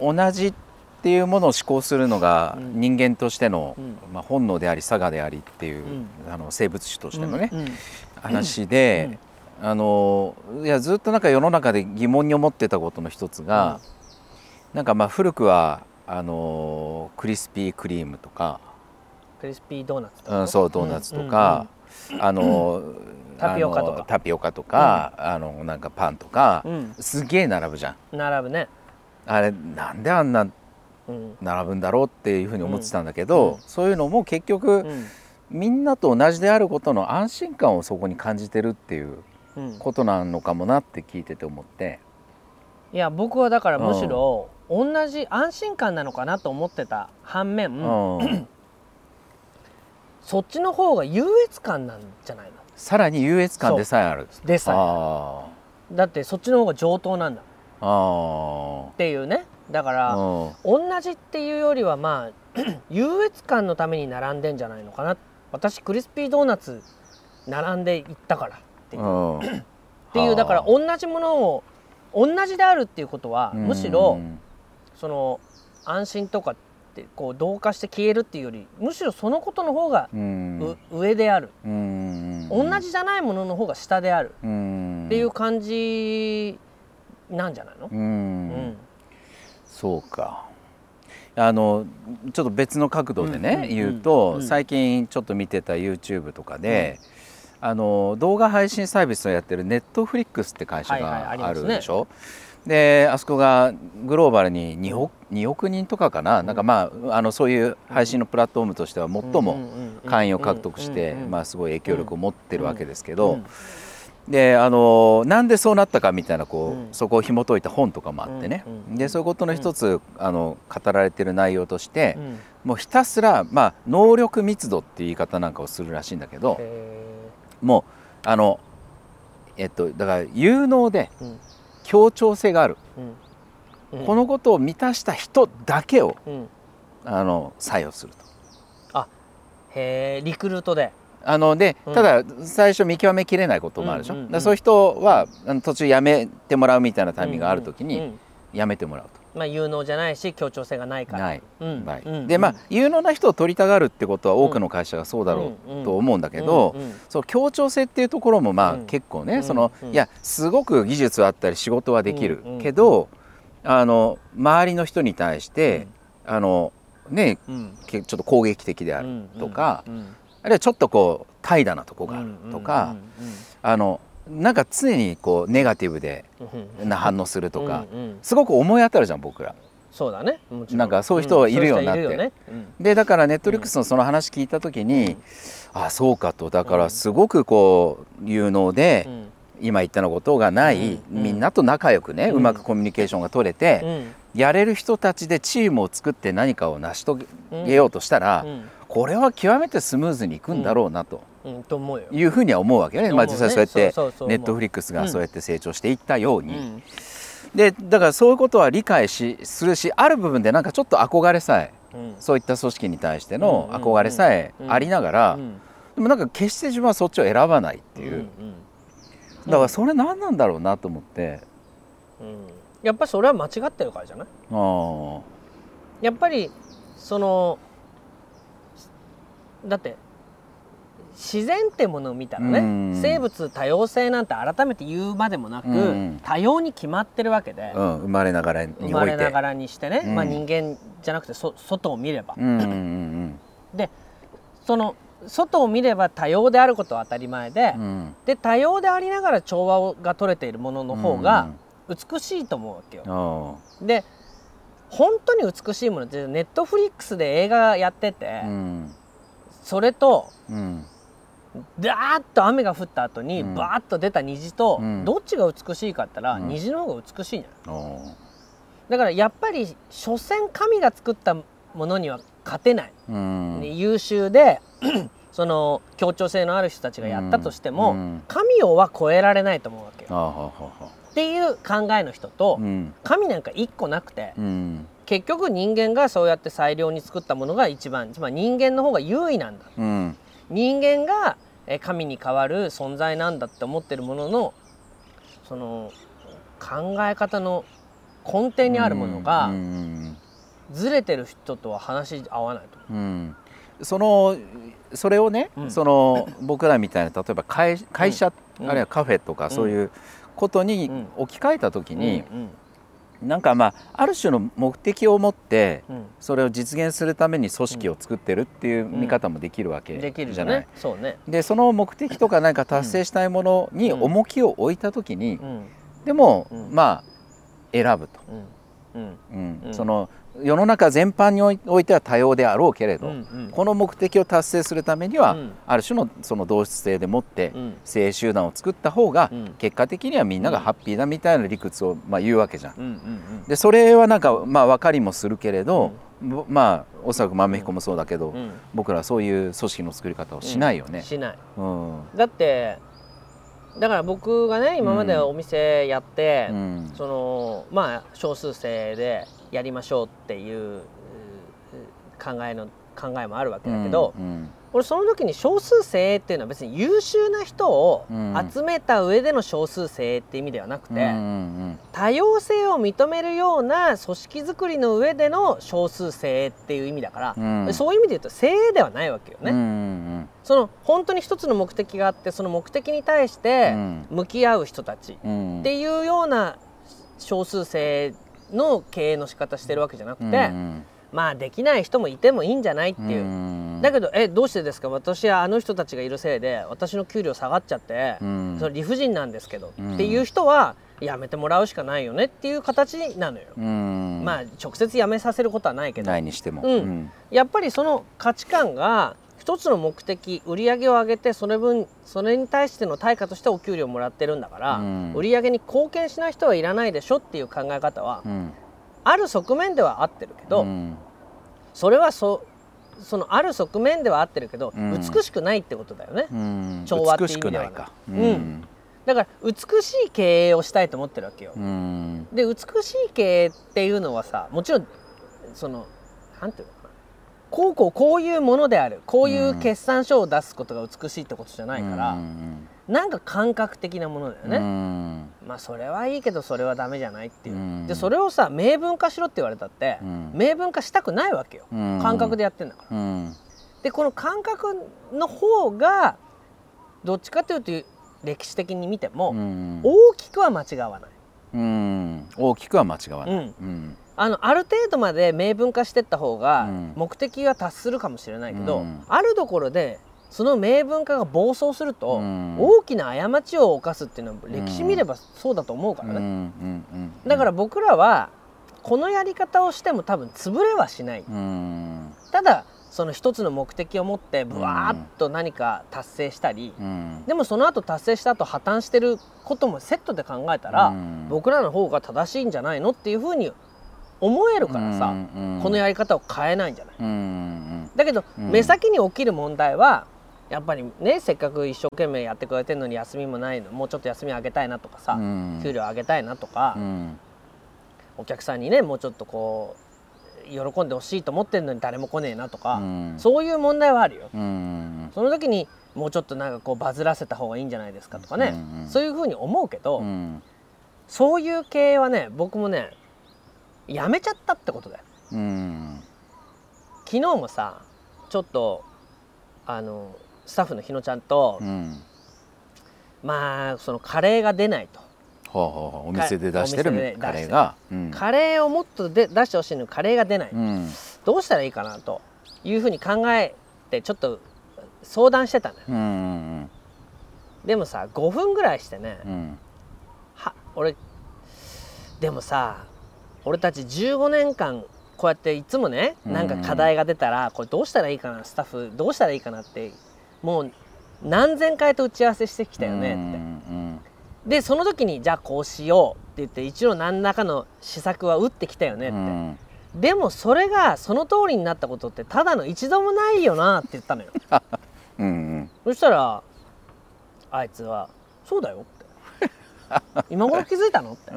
同じっていうものを思考するのがうん。人間としての、うん。まあ、本能であり差がでありっていう、うん。あの生物種としてのね、話で、あのいやずっとなんか世の中で疑問に思ってたことの一つが、なんかまあ古くはあのクリスピークリームとか、クリスピードーナツとか。うん、そうドーナツとか、あのタピオカとか。タピオカとか、あのなんかパンとか、うん。すげえ並ぶじゃん。並ぶね、あれなんであんなうん。並ぶんだろうっていうふうに思ってたんだけど、うん。そういうのも結局、うん。みんなと同じであることの安心感をそこに感じてるっていううん、ことなのかもなって聞いてて思って。いや僕はだからむしろ同じ安心感なのかなと思ってた反面、うん。そっちの方が優越感なんじゃないの？さらに優越感でさえある。でさあえだってそっちの方が上等なんだっていうね。だから、あ同じっていうよりはまあ 優越感のために並んでんじゃないのかな。私クリスピードーナツ並んでいったからっていう,、うん。っていうだから同じものを同じであるっていうことはむしろその安心とかってこう同化して消えるっていうよりむしろそのことの方が上である。うん。同じじゃないものの方が下である。うん。っていう感じなんじゃないの、ううん。んそうか。あのちょっと別の角度でね、言うと、うん。最近ちょっと見てた YouTube とかで、あの動画配信サービスをやってるネットフリックスって会社があるでしょ、であそこがグローバルに2億 ,2 億人とかかな,、なんかまああのそういう配信のプラットフォームとしては最も会員を獲得して、まあ、すごい影響力を持ってるわけですけど、であのなんでそうなったかみたいなこう、うん。そこを紐解いた本とかもあってね、うんうんでそういうことの一つ、あの語られてる内容としてう、ん。もうひたすら、まあ、能力密度っていう言い方なんかをするらしいんだけどへもうあのえっとだから有能で協調性がある、うん。このことを満たした人だけをうん。あの採用すると。へえリクルートであのでうん。ただ最初見極めきれないこともあるでしょ、うんうんうんだそういう人は途中やめてもらうみたいなタイミングがある時にやめてもらうと。まあ有能じゃないし協調性がないから。ない。うん。場合うん。でまあ有能な人を取りたがるってことは多くの会社がそうだろうと思うんだけど、うん。うん。そう協調性っていうところもまあうん。結構ね、うん。そのうん。いやすごく技術はあったり仕事はできるけど、あの周りの人に対して、あのねちょっと攻撃的であるうん。とか、うんあるいはちょっとこう怠惰なとこがあるうんとか、うん。うんあのなんか常にこうネガティブでうん。うんな反応するとか、うんうん。すごく思い当たるじゃん僕ら。そうだね。なんかそういう人はいるよなって。うんね。うん。でだからネットリックスのその話聞いた時に、あそうかと。だからすごくこう有能で、うん。今言ったのことがない、うん。みんなと仲良くね、ううんまくコミュニケーションが取れて、うん。やれる人たちでチームを作って何かを成し遂げようとしたら、うんこれは極めてスムーズにいくんだろうなと。うんと思うよ。いうふうには思うわけよね、まあ、実際そうやってネットフリックスがそうやって成長していったように、うん。でだからそういうことは理解しするしある部分でなんかちょっと憧れさえうん。そういった組織に対しての憧れさえありながら、うん。でもなんか決して自分はそっちを選ばないっていう、だからそれ何なんだろうなと思って、うん。やっぱりそれは間違ってるからじゃない？あーやっぱりそのだって自然ってものを見たらね、うん。生物多様性なんて改めて言うまでもなく、うん。多様に決まってるわけで、うん、生まれながらに生まれながらにしてね、うん。まあ、人間じゃなくてそ外を見れば、でその外を見れば多様であることは当たり前で、で多様でありながら調和が取れているものの方が美しいと思うわけよ。あで本当に美しいものってネットフリックスで映画やってて、それとうん。ダーッと雨が降った後にうん。バーッと出た虹と、うん。どっちが美しいかって言ったら、うん。虹の方が美しいんじゃないだからやっぱり所詮神が作ったものには勝てない、うん。優秀で その協調性のある人たちがやったとしても、うん。神をは超えられないと思うわけよ。っていう考えの人と、うん。神なんか一個なくて、うん結局人間がそうやって最良に作ったものが一番つまり人間の方が優位なんだ。うん。人間がえー神に代わる存在なんだって思ってるもののその考え方の根底にあるものがずれてる人とは話合わないと、う。ん、そのそれをね、うん、その僕らみたいな例えば会会社、あるいはカフェとかそういうことに置き換えた時に、なんかまあある種の目的を持ってそれを実現するために組織を作ってるっていう見方もできるわけじゃない。そうね、でその目的とか何か達成したいものに重きを置いた時に、でも、まあ選ぶと。うん。その世の中全般においては多様であろうけれど、うんうん、この目的を達成するためには、うん、ある種のその同質性でもって性集団を作った方が、結果的にはみんながハッピーだみたいな理屈をまあ言うわけじゃん。でそれはなんかまあ分かりもするけれど、まあおそらく豆彦もそうだけど、僕らはそういう組織の作り方をしないよね。しない、だってだから僕がね今までお店やって、そのまあ少数制でやりましょうっていう考えの考えもあるわけだけど、うんうん、俺その時に少数精鋭っていうのは別に優秀な人を集めた上での少数精鋭って意味ではなくて、うんうん、多様性を認めるような組織づくりの上での少数精鋭っていう意味だから、うん、そういう意味で言うと精鋭ではないわけよね。うんうん、その本当に一つの目的があってその目的に対して向き合う人たちっていうような少数精鋭の経営の仕方してるわけじゃなくて、うんうん、まあできない人もいてもいいんじゃないっていう、うん、だけどえどうしてですか？私はあの人たちがいるせいで私の給料下がっちゃって、うん、それ理不尽なんですけど、うん、っていう人はやめてもらうしかないよねっていう形なのよ。まあ直接やめさせることはないけど。ないにしても、やっぱりその価値観が一つの目的売り上げを上げてそれ分それに対しての対価としてお給料もらってるんだから、うん、売り上げに貢献しない人はいらないでしょっていう考え方は、うん、ある側面では合ってるけど、うん、それはそそのある側面では合ってるけど、美しくないってことだよね、調和っていう意味ではか、うん。だから美しい経営をしたいと思ってるわけよ。で美しい経営っていうのはさもちろんそのなんていうの？こうこうこういうものである。こういう決算書を出すことが美しいってことじゃないから、うん、なんか感覚的なものだよね、うん、まあそれはいいけどそれはダメじゃないっていう、うん、でそれをさ明文化しろって言われたって、明文化したくないわけよ、感覚でやってんだから、でこの感覚の方がどっちかというと歴史的に見ても、大きくは間違わない、大きくは間違わない、あのある程度まで明文化していった方が目的は達するかもしれないけど、うん、あるところでその明文化が暴走すると、大きな過ちを犯すっていうのは歴史見ればそうだと思うからね、だから僕らはこのやり方をしても多分潰れはしない、ただその一つの目的を持ってブワーッと何か達成したり、でもその後達成した後破綻してることもセットで考えたら、僕らの方が正しいんじゃないのっていうふうに思えるからさ、このやり方を変えないんじゃない、だけど、目先に起きる問題はやっぱりねせっかく一生懸命やってくれてるのに休みもないのもうちょっと休みあげたいなとかさ、給料上げたいなとか、お客さんにねもうちょっとこう喜んでほしいと思ってるのに誰も来ねえなとか、そういう問題はあるよ。その時にもうちょっとなんかこうバズらせた方がいいんじゃないですかとかね、そういうふうに思うけど、そういう経営はね僕もねやめちゃったってことだよ、うん、昨日もさちょっとあのスタッフの日野ちゃんと、うん、まあそのカレーが出ないと。はあはあ、お店で出してるカレーが、うん、カレーをもっとで出してほしいのにカレーが出ない、うん、どうしたらいいかなというふうに考えてちょっと相談してたのよ、うんうんうん、でもさ5分ぐらいしてね、うん、は俺でもさ俺たち15年間こうやっていつもねなんか課題が出たらこれどうしたらいいかなスタッフどうしたらいいかなってもう何千回と打ち合わせしてきたよねって。でその時にじゃあこうしようって言って一応何らかの施策は打ってきたよねって。でもそれがその通りになったことってただの一度もないよなって言ったのよ。うんうん、そしたらあいつは「そうだよ」って「今頃気づいたの?」って。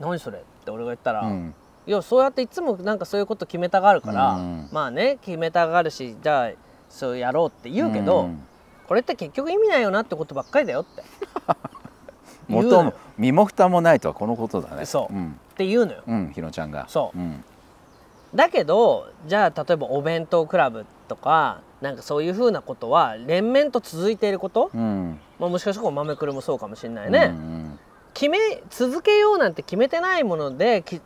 何それって俺が言ったら、うん、いやそうやっていつもなんかそういうこと決めたがるから、うん、まあね決めたがるしじゃあそうやろうって言うけど、うん、これって結局意味ないよなってことばっかりだよって。元も身も蓋もないとはこのことだね。そう、ん、って言うのよ、うん、ひろちゃんが。そう。うん。だけどじゃあ例えばお弁当クラブとかなんかそういうふうなことは連綿と続いていること、うん。まあ、もしかしたら豆くるもそうかもしれないね、うん決め続けようなんて決めてないものでき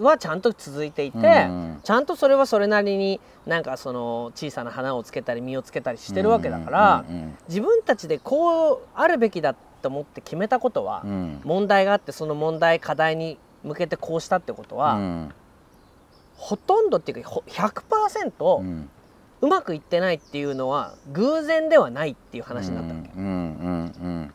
はちゃんと続いていて、うん。ちゃんとそれはそれなりになんかその小さな花をつけたり実をつけたりしてるわけだから、うんうん自分たちでこうあるべきだと思って決めたことは、うん問題があってその問題課題に向けてこうしたってことは、うん。ほとんどっていうかほ100%、うん。うまくいってないっていうのは偶然ではないっていう話になったわけ、うんうんうん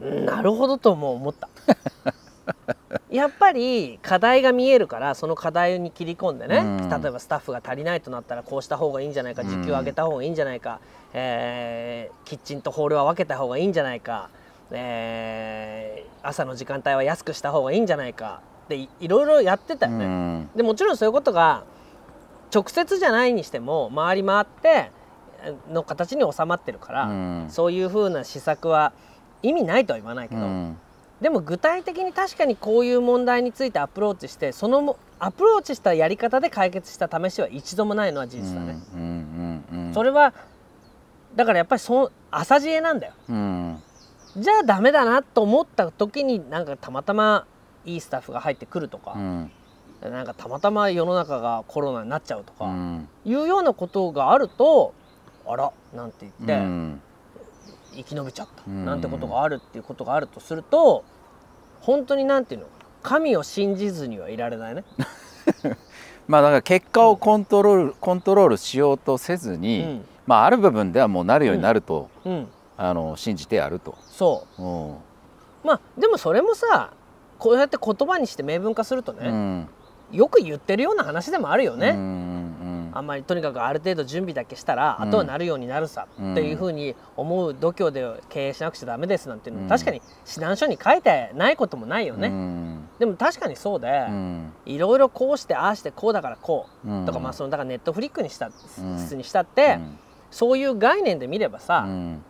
なるほどとも思った。やっぱり課題が見えるからその課題に切り込んでね、うん。例えばスタッフが足りないとなったらこうした方がいいんじゃないか時給上げた方がいいんじゃないか、えーキッチンとホールは分けた方がいいんじゃないか、えー朝の時間帯は安くした方がいいんじゃないかっていいろいろやってたよね。うん。でもちろんそういうことが直接じゃないにしても回り回っての形に収まってるから、うん。そういうふうな施策は意味ないとは言わないけど、うん。でも具体的に確かにこういう問題についてアプローチしてそのもアプローチしたやり方で解決した試しは一度もないのは事実だね。それはだからやっぱりそ浅知恵なんだよ。うん。じゃあダメだなと思った時になんかたまたまいいスタッフが入ってくるとかう、ん。なんかたまたま世の中がコロナになっちゃうとか、うん。いうようなことがあるとあらなんて言って、うん生き延びちゃった、うん。なんてことがあるっていうことがあるとすると本当になんていうの神を信じずにはいられないね。まあだから結果をコントロールコントロールしようとせずうに、ん。まあある部分ではもうなるようになると、うん、あの信じてやると。そう。ん。うまあでもそれもさこうやって言葉にして明文化するとね、うん。よく言ってるような話でもあるよね。あんまりとにかくある程度準備だけしたら、うん。あとはなるようになるさうんっていうふうに思う度胸で経営しなくちゃダメですなんていうの確かに指南書に書いてないこともないよね、うんでも確かにそうで、うんいろいろこうしてああしてこうだからこう、うんとかまあそのだからネットフリックにした、うんにしたって、うんそういう概念で見ればさ、うん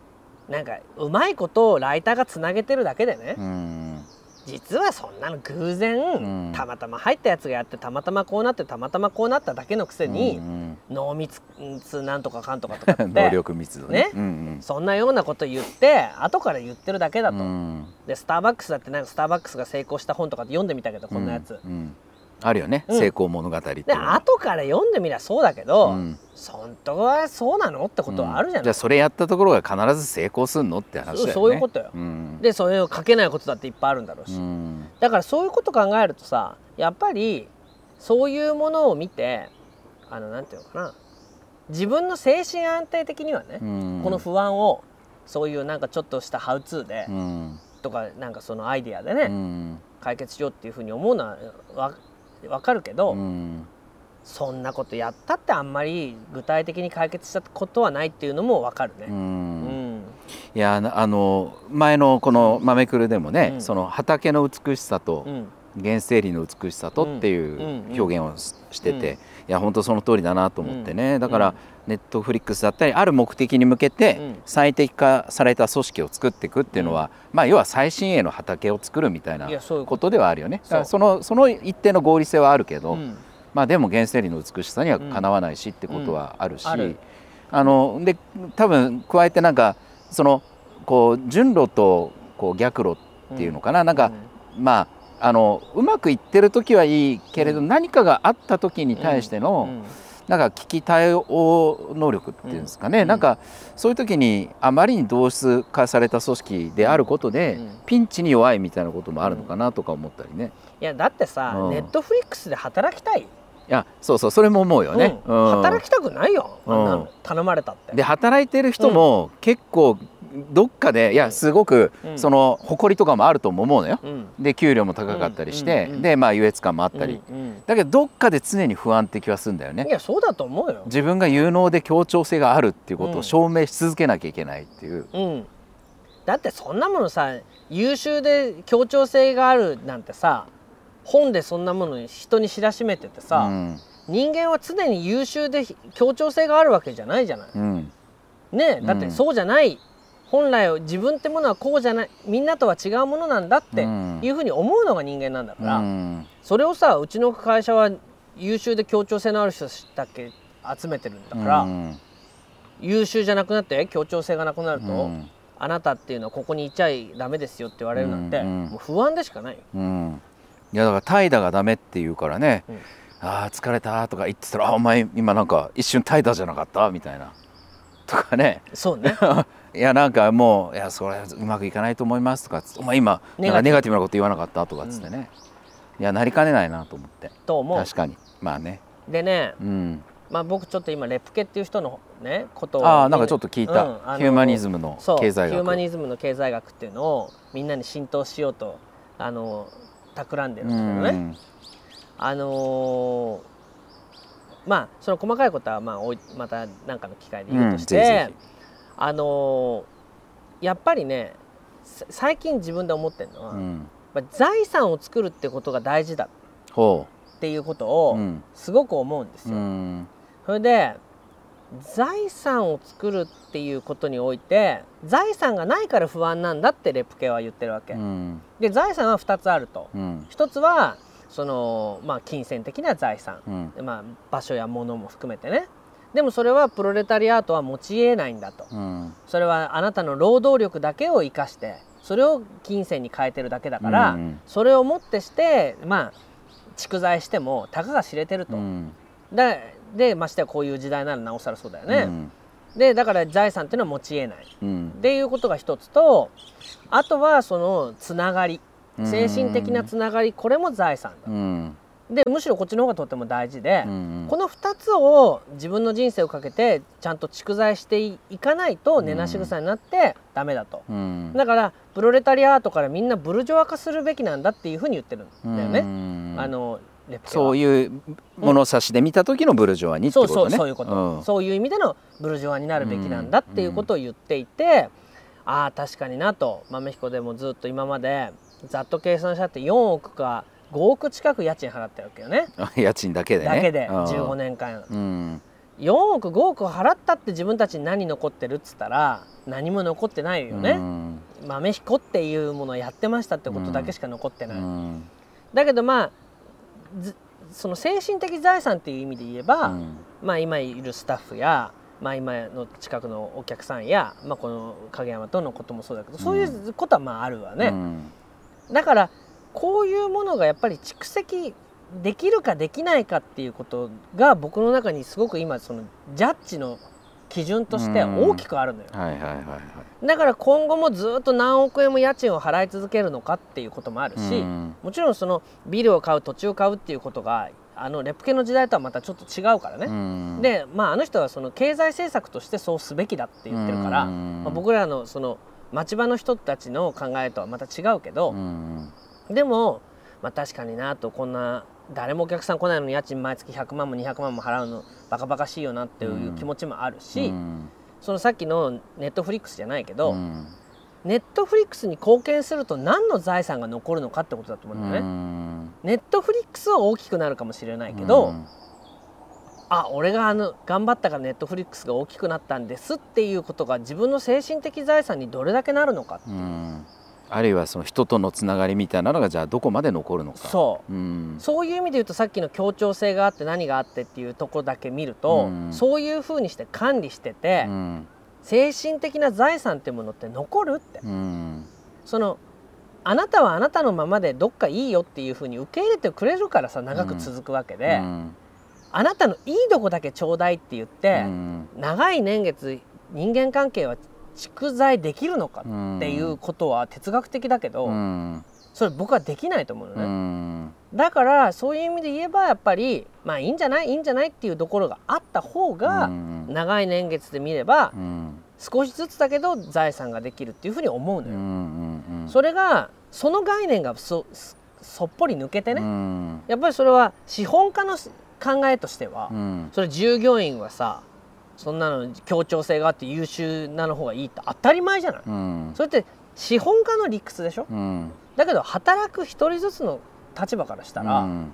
なんかうまいことをライターがつなげてるだけでね、うん実はそんなの偶然、ん。たまたま入ったやつがやってたまたまこうなってたまたまこうなっただけのくせに、うん濃密なんとかかんとかとかっ 能て力密度ね。ね。うんそんなようなこと言って後から言ってるだけだうと、ん。でスターバックスだってなんかスターバックスが成功した本とかって読んでみたけどこんなやつ、うんうんあるよね、うん。成功物語ってい後から読んでみりゃそうだけど、うん。本当はそうなのってことはあるじゃない、じゃあそれやったところが必ず成功すんのって話だよね。そういうことよ。うん。でそれを書けないことだっていっぱいあるんだろうし、うん。だからそういうこと考えるとさやっぱりそういうものを見てあのなんていうのかな。自分の精神安定的にはね、うん。この不安をそういうなんかちょっとしたハウツーで、うん。とかなんかそのアイデアでね、うん。解決しようっていうふうに思うのはわわかるけど、うん。そんなことやったってあんまり具体的に解決したことはないっていうのもわかるね。ううん。んいやなあの前のこの「豆くる」でもね、うん。その畑の美しさとうん。原生林の美しさとっていううん。表現をししてて、うんいや本当その通りだなと思ってね、だからうん。ネットフリックスだったりある目的に向けうてん。最適化された組織を作っていくっていうのは、まあ要は最新鋭の畑を作るみたいなこことではあるよね。そのその一定の合理性はあるけど、うん。まあでも原生林の美しさにはかなわないしってことはあるし、あので多分加えてなんかそのこう順路とこう逆路っていうのかな、なんか、まああのうまくいってる時はいいけれど、うん。何かがあった時に対しての、うん。なんか危機対応能力っていうんですかね、うん。なんかそういう時にあまりに同質化された組織であることで、うん。ピンチに弱いみたいなこともあるのかなとか思ったりね。いやだってさ、うん。ネットフリックスで働きたい、いやそうそうそれも思うよね。働きたくないよ。あん頼まれたって。で働いてる人も結構どっかでいやすごくうん。その誇りとかもあるとも思うのよ。うん。で給料も高かったりして、でまあ優越感もあったり、だけどどっかで常に不安って気はするんだよね。い。やそうだと思うよ。自分が有能で協調性があるっていうことうん。を証明し続けなきゃいけないっていう。うん、だってそんなものさ優秀で協調性があるなんてさ本でそんなもの人に知らしめててさ、うん。人間は常に優秀で協調性があるわけじゃないじゃない。うん。ねだってうん。そうじゃない本来自分ってものはこうじゃないみんなとは違うものなんだっていうふうに思うのが人間なんだから、うん、それをさうちの会社は優秀で協調性のある人だけ集めてるんだから、うん、優秀じゃなくなって協調性がなくなると、うん、あなたっていうのはここにいちゃいダメですよって言われるなんて、もう不安でしかない、うん、いやだから怠惰がダメって言うからね、うん、ああ疲れたとか言ってたらあお前今なんか一瞬怠惰じゃなかった？みたいなとかね。そうね。いやなんかもういやそれうまくいかないと思いますとかお前今なんかネガティブなこと言わなかったとかっつってね、いやなりかねないなと思って。と思う。確かに。まあね。でね、うん、まあ、僕ちょっと今レプケっていう人のねことをああなんかちょっと聞いた、うん、ヒューマニズムの経済学。ヒューマニズムの経済学っていうのをみんなに浸透しようとあの企んでるんですけどね、うん、あのー、まあその細かいことはまあまた何かの機会で言うとして、うん、あのー、やっぱりね最近自分で思ってるのは、うん、財産を作るってことが大事だっていうことをすごく思うんですよ。それで財産を作るっていうことにおいて財産がないから不安なんだってレプケは言ってるわけ。うん、で財産は2つあると。うん、1つはその、まあ、金銭的な財産、うん、まあ、場所や物も含めてね。でもそれはプロレタリアートは持ち得ないんだと、それはあなたの労働力だけを生かしてそれを金銭に変えてるだけだから、それをもってしてまあ蓄財してもたかが知れてると。ででましてやこういう時代ならなおさらそうだよね。うん、でだから財産っていうのは持ち得ない、うん、っていうことが一つとあとはそのつながり精神的なつながりこれも財産だ。うん。でむしろこっちの方がとっても大事で、うんうん、この2つを自分の人生をかけてちゃんと蓄財していかないと根なし草になってダメだと、うん、だからプロレタリアートからみんなブルジョワ化するべきなんだっていうふうに言ってるんだよね。うん、あのそういう物差しで見た時のブルジョワにってことね、そうそうそういうこと、うん、そういう意味でのブルジョワになるべきなんだっていうことを言っていて、うん、ああ確かになと。豆彦でもずっと今までざっと計算したって4億か5億近く家賃払ってるわけよね。家賃だけでね。だけで15年間、うん、4億5億払ったって自分たちに何残ってるっつったら何も残ってないよね、うん、豆彦っていうものをやってましたってことだけしか残ってない、うん、だけどまあその精神的財産っていう意味で言えば、うん、まあ今いるスタッフや、まあ、今の近くのお客さんや、まあ、この影山とのこともそうだけど、そういうことはまああるわね、うん、だからこういうものがやっぱり蓄積できるかできないかっていうことが僕の中にすごく今そのジャッジの基準として大きくあるのよ、だから今後もずっと何億円も家賃を払い続けるのかっていうこともあるし、もちろんそのビルを買う土地を買うっていうことがあのレプケの時代とはまたちょっと違うからね、でまああの人はその経済政策としてそうすべきだって言ってるから、まあ、僕らのその町場の人たちの考えとはまた違うけど、でも、まあ、確かになとこんな誰もお客さん来ないのに家賃毎月100万も200万も払うのバカバカしいよなっていう気持ちもあるし、うん、そのさっきのネットフリックスじゃないけど、うん、ネットフリックスに貢献すると何の財産が残るのかってことだと思うんだよね。うん、ネットフリックスは大きくなるかもしれないけど、あ俺があの頑張ったからネットフリックスが大きくなったんですっていうことが自分の精神的財産にどれだけなるのかっていう。あるいはその人とのつながりみたいなのがじゃあどこまで残るのか。そう、うん、そういう意味で言うとさっきの協調性があって何があってっていうとこだけ見ると、うん、そういうふうにして管理してて、うん、精神的な財産っていうものって残るって、そのあなたはあなたのままでどっかいいよっていうふうに受け入れてくれるからさ長く続くわけで、あなたのいいとこだけちょうだいって言って、長い年月人間関係は蓄財できるのかっていうことは哲学的だけど、それ僕はできないと思うのね、だからそういう意味で言えばやっぱりまあいいんじゃない？いいんじゃないっていうところがあった方が長い年月で見れば少しずつだけど財産ができるっていうふうに思うのよ。それがその概念がそそっぽり抜けてね、やっぱりそれは資本家の考えとしては、それ従業員はさそんなの協調性があって優秀なの方がいいって当たり前じゃない、うん、それって資本家の理屈でしょ、うん、だけど働く一人ずつの立場からしたら、うん、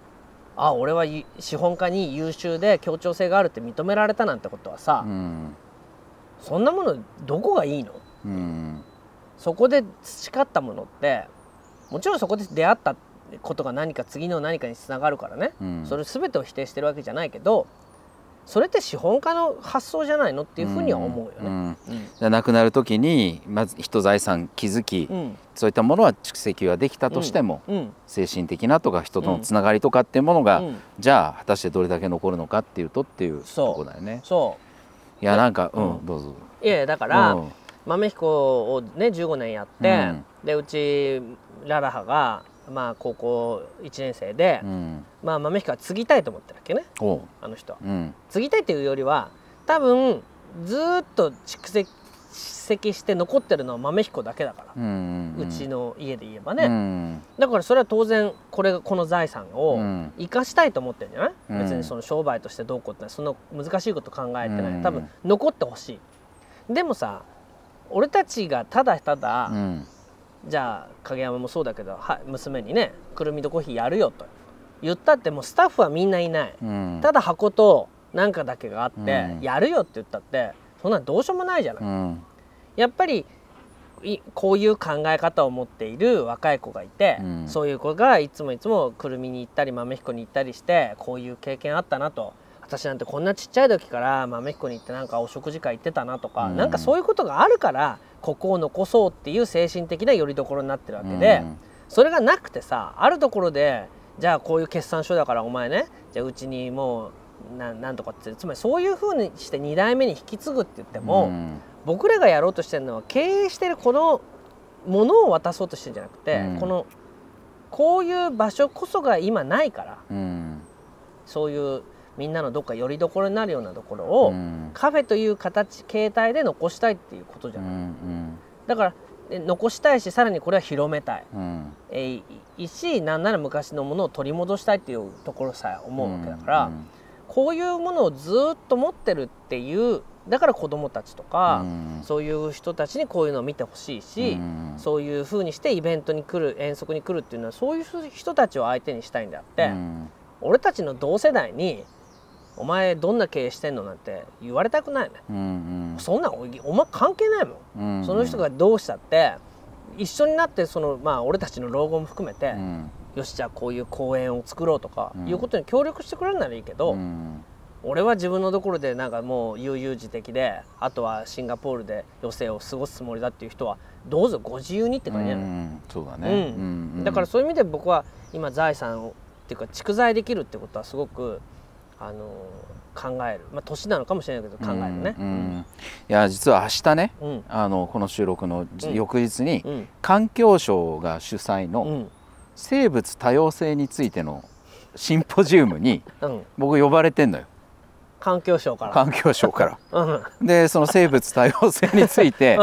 あ俺は資本家に優秀で協調性があるって認められたなんてことはさ、うん、そんなものどこがいいの？そこで培ったものってもちろんそこで出会ったことが何か次の何かにつながるからね、うん、それ全てを否定してるわけじゃないけどそれって資本家の発想じゃないのっていうふうには思うよね。うん。うん、亡くなる時にまず人財産築き、うん、そういったものは蓄積はできたとしても、精神的なとか人とのつながりとかっていうものが、じゃあ果たしてどれだけ残るのかっていうとっていうとこだよね。そう。いやなんかうんどうぞ。いやだから、豆彦をね15年やって、でうちララハがまあ高校1年生で、うん、まあ豆彦は継ぎたいと思ってるわけねあの人。は、うん、継ぎたいっていうよりは多分ずっと蓄積して残ってるのは豆彦だけだから、うん、うちの家で言えばね、うん、だからそれは当然これこの財産を生かしたいと思ってるんじゃない、うん、別にその商売としてどうこうってそんな難しいこと考えてない。多分残ってほしい。でもさ俺たちがただただ、じゃあ影山もそうだけどは娘にねくるみとコーヒーやるよと。言ったってもうスタッフはみんないない、うん、ただ箱となんかだけがあって、うん、やるよって言ったってそんなどうしようもないじゃない、うん、やっぱりこういう考え方を持っている若い子がいて、そういう子がいつもいつもくるみに行ったり豆彦に行ったりしてこういう経験あったなと。私なんてこんなちっちゃい時から豆彦に行ってなんかお食事会行ってたなとか、うん、なんかそういうことがあるからここを残そうっていう精神的なよりどころになってるわけで、うん、それがなくてさあるところでじゃあこういう決算書だからお前ねじゃあうちにもうななんとかってつまりそういうふうにして2代目に引き継ぐって言っても、うん、僕らがやろうとしてるのは経営してるこのものを渡そうとしてるんじゃなくて、うん、このこういう場所こそが今ないから、うん、そういうみんなのどっかよりどころになるようなところを、カフェという形形態で残したいっていうことじゃない、うんうん、だから残したいしさらにこれは広めたい、うん、えいしなんなら昔のものを取り戻したいっていうところさえ思うわけだから、うんうん、こういうものをずっと持ってるっていうだから子どもたちとか、うん、そういう人たちにこういうのを見てほしいし、うん、そういうふうにしてイベントに来る遠足に来るっていうのはそういう人たちを相手にしたいんであって、うん、俺たちの同世代にお前どんな経営してんのなんて言われたくないね、うんうん、そんなんお前関係ないもん、うんうん、その人がどうしたって一緒になってそのまあ俺たちの老後も含めて、うん、よしじゃあこういう公園を作ろうとか、いうことに協力してくれるならいいけど、うん、俺は自分のところでなんかもう悠々自適であとはシンガポールで余生を過ごすつもりだっていう人はどうぞご自由にって感じじゃない、うん、そうだね、だからそういう意味で僕は今財産をっていうか蓄財できるってことはすごくあの考える、まあ、年なのかもしれないけど考えるね、うんうん、いや実は明日ね、うん、あのこの収録の翌日に、環境省が主催の生物多様性についてのシンポジウムに僕呼ばれてんのよ。環境省から。環境省から、でその生物多様性について、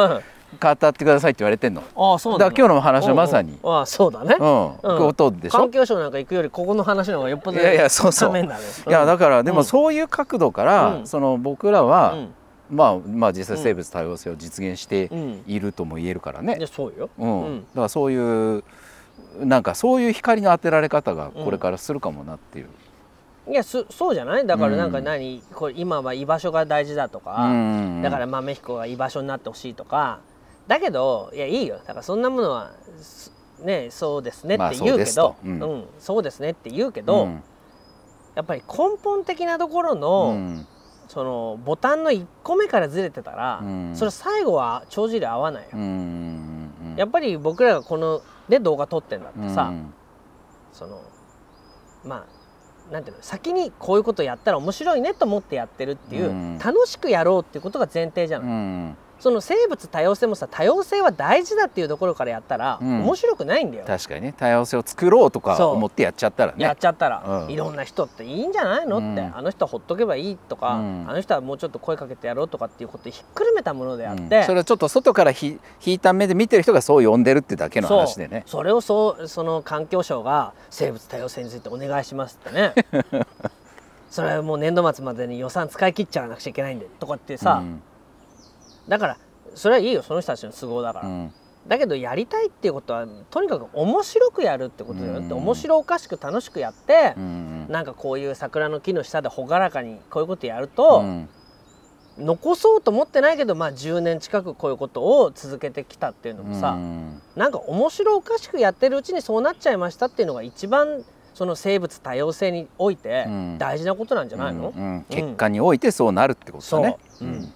語ってくださいって言われてんの？ああそうだ。今日の話はまさに。ああそうだね。うん。ことでしょ？環境省なんか行くよりここの話の方がよっぽどいやいやそうそう。いやだからでもそういう角度からその僕らはまあまあ実際生物多様性を実現しているとも言えるからね。いやそうよ。うん。だからそういうなんかそういう光の当てられ方がこれからするかもなっていう。いやそそうじゃない？だからなんか何、うん、これ今は居場所が大事だとか、だから豆彦が居場所になってほしいとかだけどいやいいよ。だからそんなものはねそうですねって言うけど、まあ、ううん、そうですねって言うけど、うん、やっぱり根本的なところの、うん、そのボタンの1個目からずれてたら、それ最後は帳尻合わないよ、やっぱり僕らがこので動画撮ってんだってさ、そのまあなんていうの先にこういうことやったら面白いねと思ってやってるっていう、楽しくやろうっていうことが前提じゃん、その生物多様性もさ多様性は大事だっていうところからやったら、うん、面白くないんだよ。確かにね。多様性を作ろうとか思ってやっちゃったら。ねやっちゃったら、うん、いろんな人っていいんじゃないのって、あの人はほっとけばいいとか、あの人はもうちょっと声かけてやろうとかっていうことをひっくるめたものであって、それはちょっと外からひ引いた目で見てる人がそう呼んでるってだけの話でね。それをそうその環境省が生物多様性についてお願いしますってね。それはもう年度末までに予算使い切っちゃわなくちゃいけないんでとかってさ、だからそれはいいよその人たちの都合だから、うん、だけどやりたいっていうことはとにかく面白くやるってことだよ。って、うん、面白おかしく楽しくやって、うん、なんかこういう桜の木の下で朗らかにこういうことやると、残そうと思ってないけど、まあ、10年近くこういうことを続けてきたっていうのもさ、うん、なんか面白おかしくやってるうちにそうなっちゃいましたっていうのが一番その生物多様性において大事なことなんじゃないの、うんうん、結果においてそうなるってことだね。うん